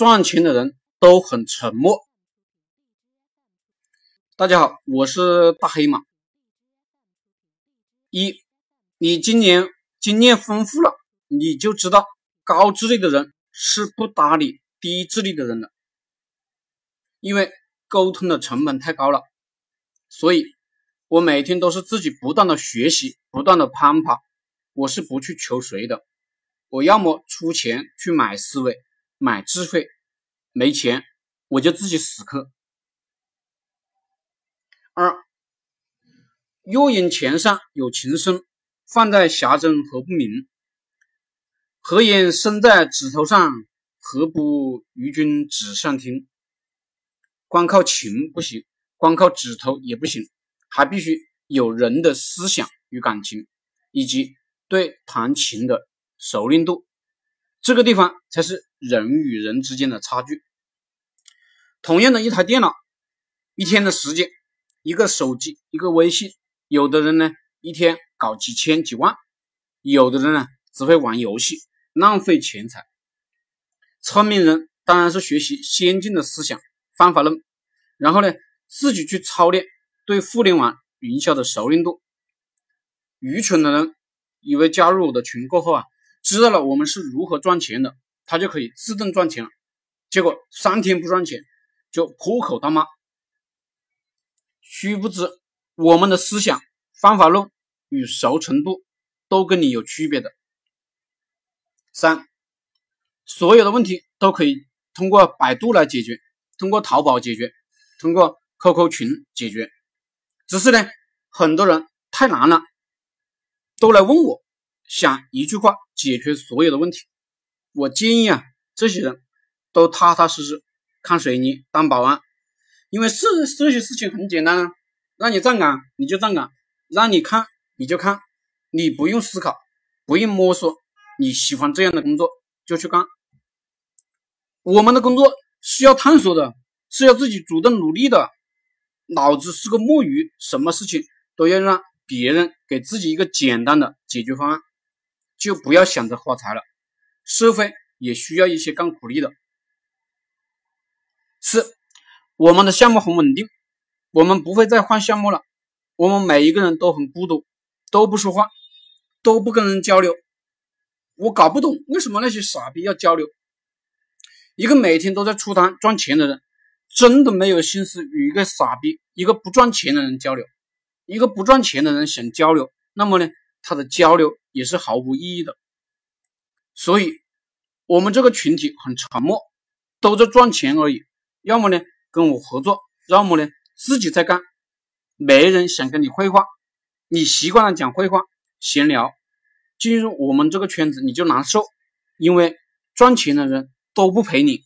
赚钱的人都很沉默。大家好，我是大黑马。一，你今年经验丰富了，你就知道高智力的人是不搭理低智力的人的，因为沟通的成本太高了。所以，我每天都是自己不断的学习，不断的攀爬，我是不去求谁的。我要么出钱去买思维。买智慧，没钱我就自己死磕。二，若因钱上有情深，放在匣中何不明？何言生在指头上，何不与君指上听？光靠情不行，光靠指头也不行，还必须有人的思想与感情，以及对弹琴的熟练度。这个地方才是人与人之间的差距。同样的一台电脑，一天的时间，一个手机，一个微信，有的人呢一天搞几千几万，有的人呢只会玩游戏，浪费钱财。聪明人当然是学习先进的思想方法论，然后呢自己去操练对互联网营销的熟练度。愚蠢的人以为加入我的群过后啊。知道了我们是如何赚钱的，他就可以自动赚钱了。结果三天不赚钱，就破口大骂。殊不知，我们的思想、方法论与熟程度都跟你有区别的。三，所有的问题都可以通过百度来解决，通过淘宝解决，通过 QQ 群解决。只是呢，很多人太难了，都来问我。想一句话解决所有的问题，我建议啊，这些人都踏踏实实看水泥当保安，因为是这些事情很简单啊，让你站岗你就站岗，让你看你就看，你不用思考，不用摸索，你喜欢这样的工作就去干。我们的工作是要探索的，是要自己主动努力的，脑子是个木鱼，什么事情都要让别人给自己一个简单的解决方案。就不要想着发财了，社会也需要一些干苦力的。四，我们的项目很稳定，我们不会再换项目了。我们每一个人都很孤独，都不说话，都不跟人交流。我搞不懂为什么那些傻逼要交流。一个每天都在出摊赚钱的人，真的没有心思与一个傻逼、一个不赚钱的人交流。一个不赚钱的人想交流，那么呢，他的交流。也是毫无意义的，所以，我们这个群体很沉默，都在赚钱而已。要么呢跟我合作，要么呢自己在干，没人想跟你废话。你习惯了讲废话、闲聊，进入我们这个圈子你就难受，因为赚钱的人都不陪你。